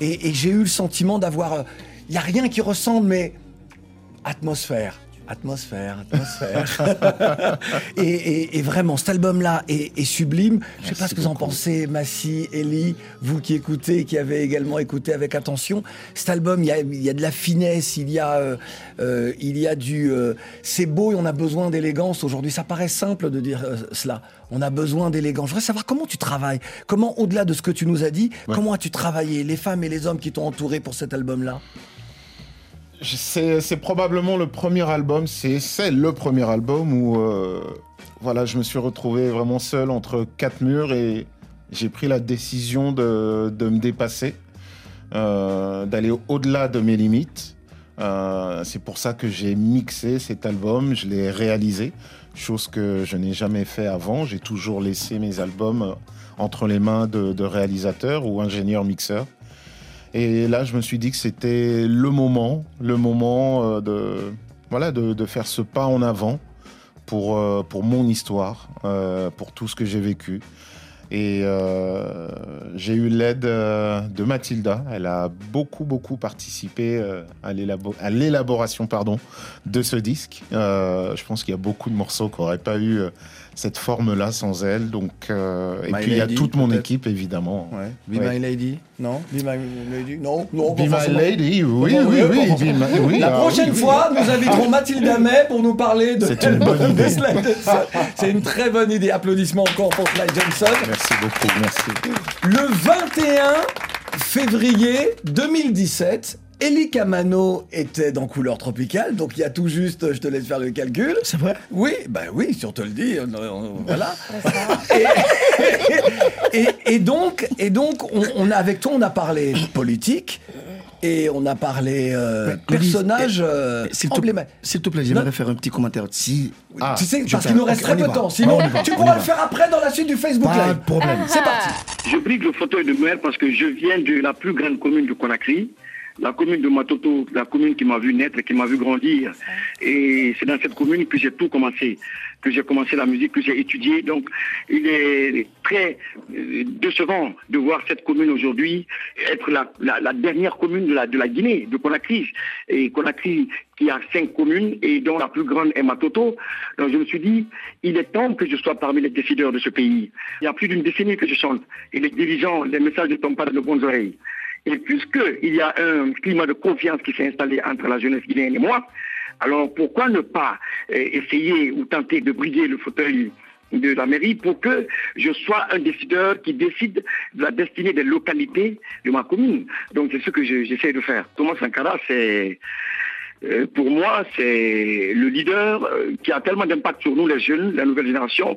et, et j'ai eu le sentiment d'avoir... Il n'y a rien qui ressemble, mais atmosphère. Atmosphère, atmosphère. et, et- et vraiment, cet album-là est, est sublime. Je sais pas ce que vous en pensez, Massy, Ellie, vous qui écoutez, qui avez également écouté avec attention. Cet album, il y a, il y a de la finesse, il y a, euh, euh, il y a du. euh, c'est beau et on a besoin d'élégance aujourd'hui. Ça paraît simple de dire euh, cela. On a besoin d'élégance. Je voudrais savoir comment tu travailles. Comment, au-delà de ce que tu nous as dit, comment as-tu travaillé Les femmes et les hommes qui t'ont entouré pour cet album-là? C'est probablement le premier album, c'est le premier album où euh, voilà, je me suis retrouvé vraiment seul entre quatre murs et j'ai pris la décision de, me dépasser, euh, d'aller au-delà de mes limites. Euh, c'est pour ça que j'ai mixé cet album, je l'ai réalisé, chose que je n'ai jamais fait avant. J'ai toujours laissé mes albums entre les mains de réalisateurs ou ingénieurs mixeurs. Et là, je me suis dit que c'était le moment, le moment euh, de, voilà, de, faire ce pas en avant pour, euh, pour mon histoire, euh, pour tout ce que j'ai vécu. Et j'ai eu l'aide de Mathilda. Elle a beaucoup, beaucoup participé à l'élabo- à l'élaboration de ce disque. Je pense qu'il y a beaucoup de morceaux qui n'auraient pas eu cette forme-là sans elle. Donc, euh, et My puis, il y a toute mon équipe, évidemment. Be Ouais. My Lady Non? Be My Lady Non Non, Be My. Lady, oui, oui, oui. My- oui, La ah, prochaine oui, oui. fois, nous inviterons Mathilde May pour nous parler de C'est une bonne idée. Sly Johnson. C'est une très bonne idée. Applaudissements encore pour Sly Johnson. Merci beaucoup, merci. Le 21 février 2017, Eli Camano était dans Couleur Tropicale, donc il y a tout juste, je te laisse faire le calcul. C'est vrai? Oui, bah oui, si on te le dit, on- on- voilà. et, et- et donc, et donc on, on a, avec toi, on a parlé politique et on a parlé euh, Ouais, personnage Louise, euh, eh, S'il te, emblématique. s'il te plaît, j'aimerais faire un petit commentaire. Si, Ah, tu sais, je parce qu'il nous reste très peu de temps. Sinon, On y va, tu pourras le faire après dans la suite du Facebook Pas Live. de problème. C'est parti. Je prie le fauteuil de maire parce que je viens de la plus grande commune de Conakry, la commune de Matoto, la commune qui m'a vu naître, qui m'a vu grandir. Et c'est dans cette commune que j'ai tout commencé, que j'ai commencé la musique, que j'ai étudié. Donc, il est très euh, décevant de voir cette commune aujourd'hui être la, la- la dernière commune de la, de la Guinée, de Conakry. Et Conakry qui a cinq communes et dont la plus grande est Matoto. Donc, je me suis dit, il est temps que je sois parmi les décideurs de ce pays. Il y a plus d'une décennie que je chante et les dirigeants, les messages ne tombent pas dans de bonnes oreilles. Et puisqu'il y a un climat de confiance qui s'est installé entre la jeunesse guinéenne et moi, alors pourquoi ne pas euh, essayer ou tenter de briser le fauteuil de la mairie pour que je sois un décideur qui décide de la destinée des localités de ma commune. Donc c'est ce que je- j'essaie de faire. Thomas Sankara, c'est euh, pour moi, c'est le leader euh, qui a tellement d'impact sur nous, les jeunes, la nouvelle génération,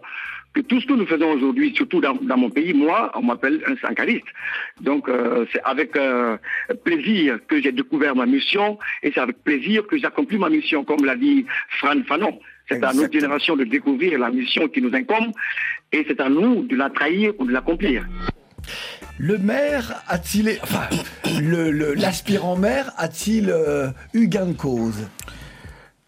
que tout ce que nous faisons aujourd'hui, surtout dans, dans mon pays, moi, on m'appelle un sankariste. Donc, euh, c'est avec euh, plaisir que j'ai découvert ma mission et c'est avec plaisir que j'accomplis ma mission, comme l'a dit Fran Fanon. C'est à notre génération de découvrir la mission qui nous incombe et c'est à nous de la trahir ou de l'accomplir. Le maire a-t-il, enfin, l'aspirant maire a-t-il euh, eu gain de cause?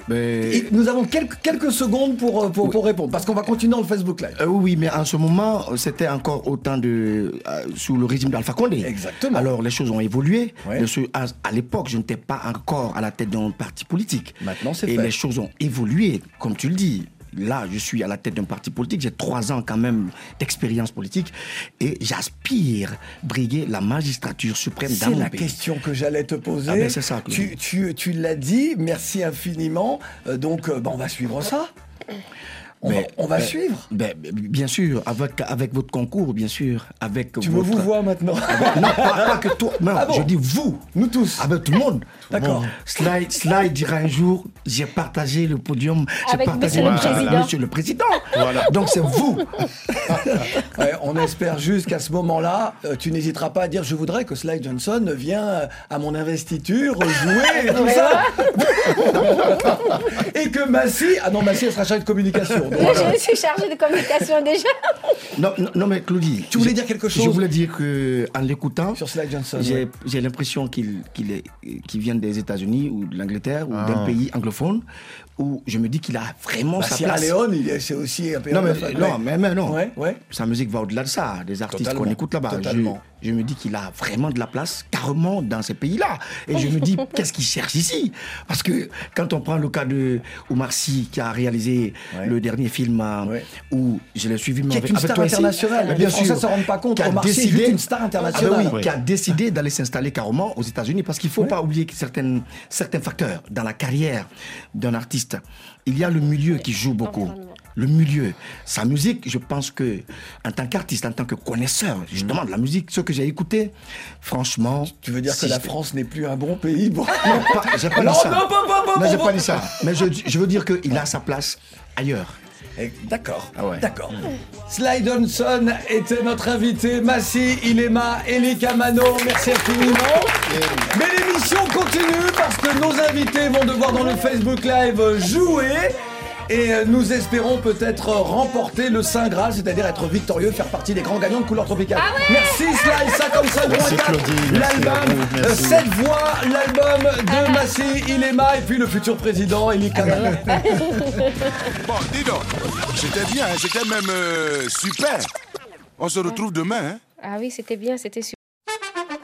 Et Nous avons quelques, quelques secondes pour, euh, pour, pour répondre, parce qu'on va continuer dans le Facebook Live. Euh, oui, oui, mais en ce moment, c'était encore autant de. euh, sous le régime d'Alpha Condé. Exactement. Alors, les choses ont évolué. Ouais. Les choses- à à l'époque, je n'étais pas encore à la tête d'un parti politique. Maintenant, c'est Et fait. les choses ont évolué, comme tu le dis. Là, je suis à la tête d'un parti politique, j'ai trois ans quand même d'expérience politique et j'aspire briguer la magistrature suprême dans C'est la question que j'allais te poser. Ah ben, c'est ça, tu tu, tu l'as dit, merci infiniment. Euh, donc, euh, bah, on va suivre ça. On va, Mais- on va ben, suivre. ben, bien sûr, avec, avec votre concours, bien sûr. Avec Tu votre... vous vois maintenant? Avec- non, pas, pas que toi. Non, Ah bon? je dis vous. Nous tous. Avec tout le monde. D'accord. Slide, Slide dira un jour, j'ai partagé le podium. J'ai Avec partagé monsieur le avec président. Monsieur le Président. Donc c'est vous. Ouais, on espère juste qu'à ce moment-là, euh, tu n'hésiteras pas à dire je voudrais que Sly Johnson vienne euh, à mon investiture jouer et tout ça. et que Massy, ah non Massy elle sera chargée de communication. donc, Moi, je suis chargée de communication déjà. Non, non, non, mais Claudie. Tu voulais je- dire quelque Je chose voulais dire que en l'écoutant, sur Sly Johnson. j'ai ouais. l'impression qu'il qu'il est qu'il vient des États-Unis ou de l'Angleterre ou Ah. d'un pays anglophone où je me dis qu'il a vraiment Bah, sa Sierra place. Est- c'est aussi un pays Non mais, non, mais, mais non. Ouais, ouais. Sa musique va au-delà de ça, des artistes qu'on écoute là-bas. Je, me dis qu'il a vraiment de la place carrément dans ces pays-là. Et je me dis, qu'est-ce qu'il cherche ici? Parce que quand on prend le cas de Omar Sy, qui a réalisé Ouais. le dernier film euh, où je l'ai suivi Qui est avec, une star internationale. Mais Les Français se rendent pas compte. Omar Sy est décidé- juste une star internationale. Ah ben oui, Oui. qui a décidé d'aller s'installer carrément aux États-Unis parce qu'il faut pas oublier que certaines, certains facteurs dans la carrière d'un artiste. Il y a le milieu qui joue beaucoup. Le milieu, sa musique, je pense que en tant qu'artiste, en tant que connaisseur justement de la musique, ce que j'ai écouté, franchement, Tu veux dire si que la France n'est plus un bon pays non, pas- j'ai pas Non, dit ça. non, pas- pas- pas- Non, j'ai pas- pas dit ça. Mais je, je veux dire qu'il a sa place ailleurs. D'accord, Ah ouais. d'accord. Sly Johnson était notre invité, Massy, Ilema, Eli Kamano, merci infiniment. Mais l'émission continue parce que nos invités vont devoir dans le Facebook Live jouer. Et euh, nous espérons peut-être remporter le Saint Graal, c'est-à-dire être victorieux, faire partie des grands gagnants de couleur tropicale. merci Sly, 55 Merci, Claudie, merci l'album, euh, merci. cette voix, l'album de Massy, Ilema et puis le futur président, Eli Kamano. Bon, dis donc, c'était bien, hein, c'était même euh, super. On se retrouve demain. Hein. Ah oui, c'était bien, c'était super.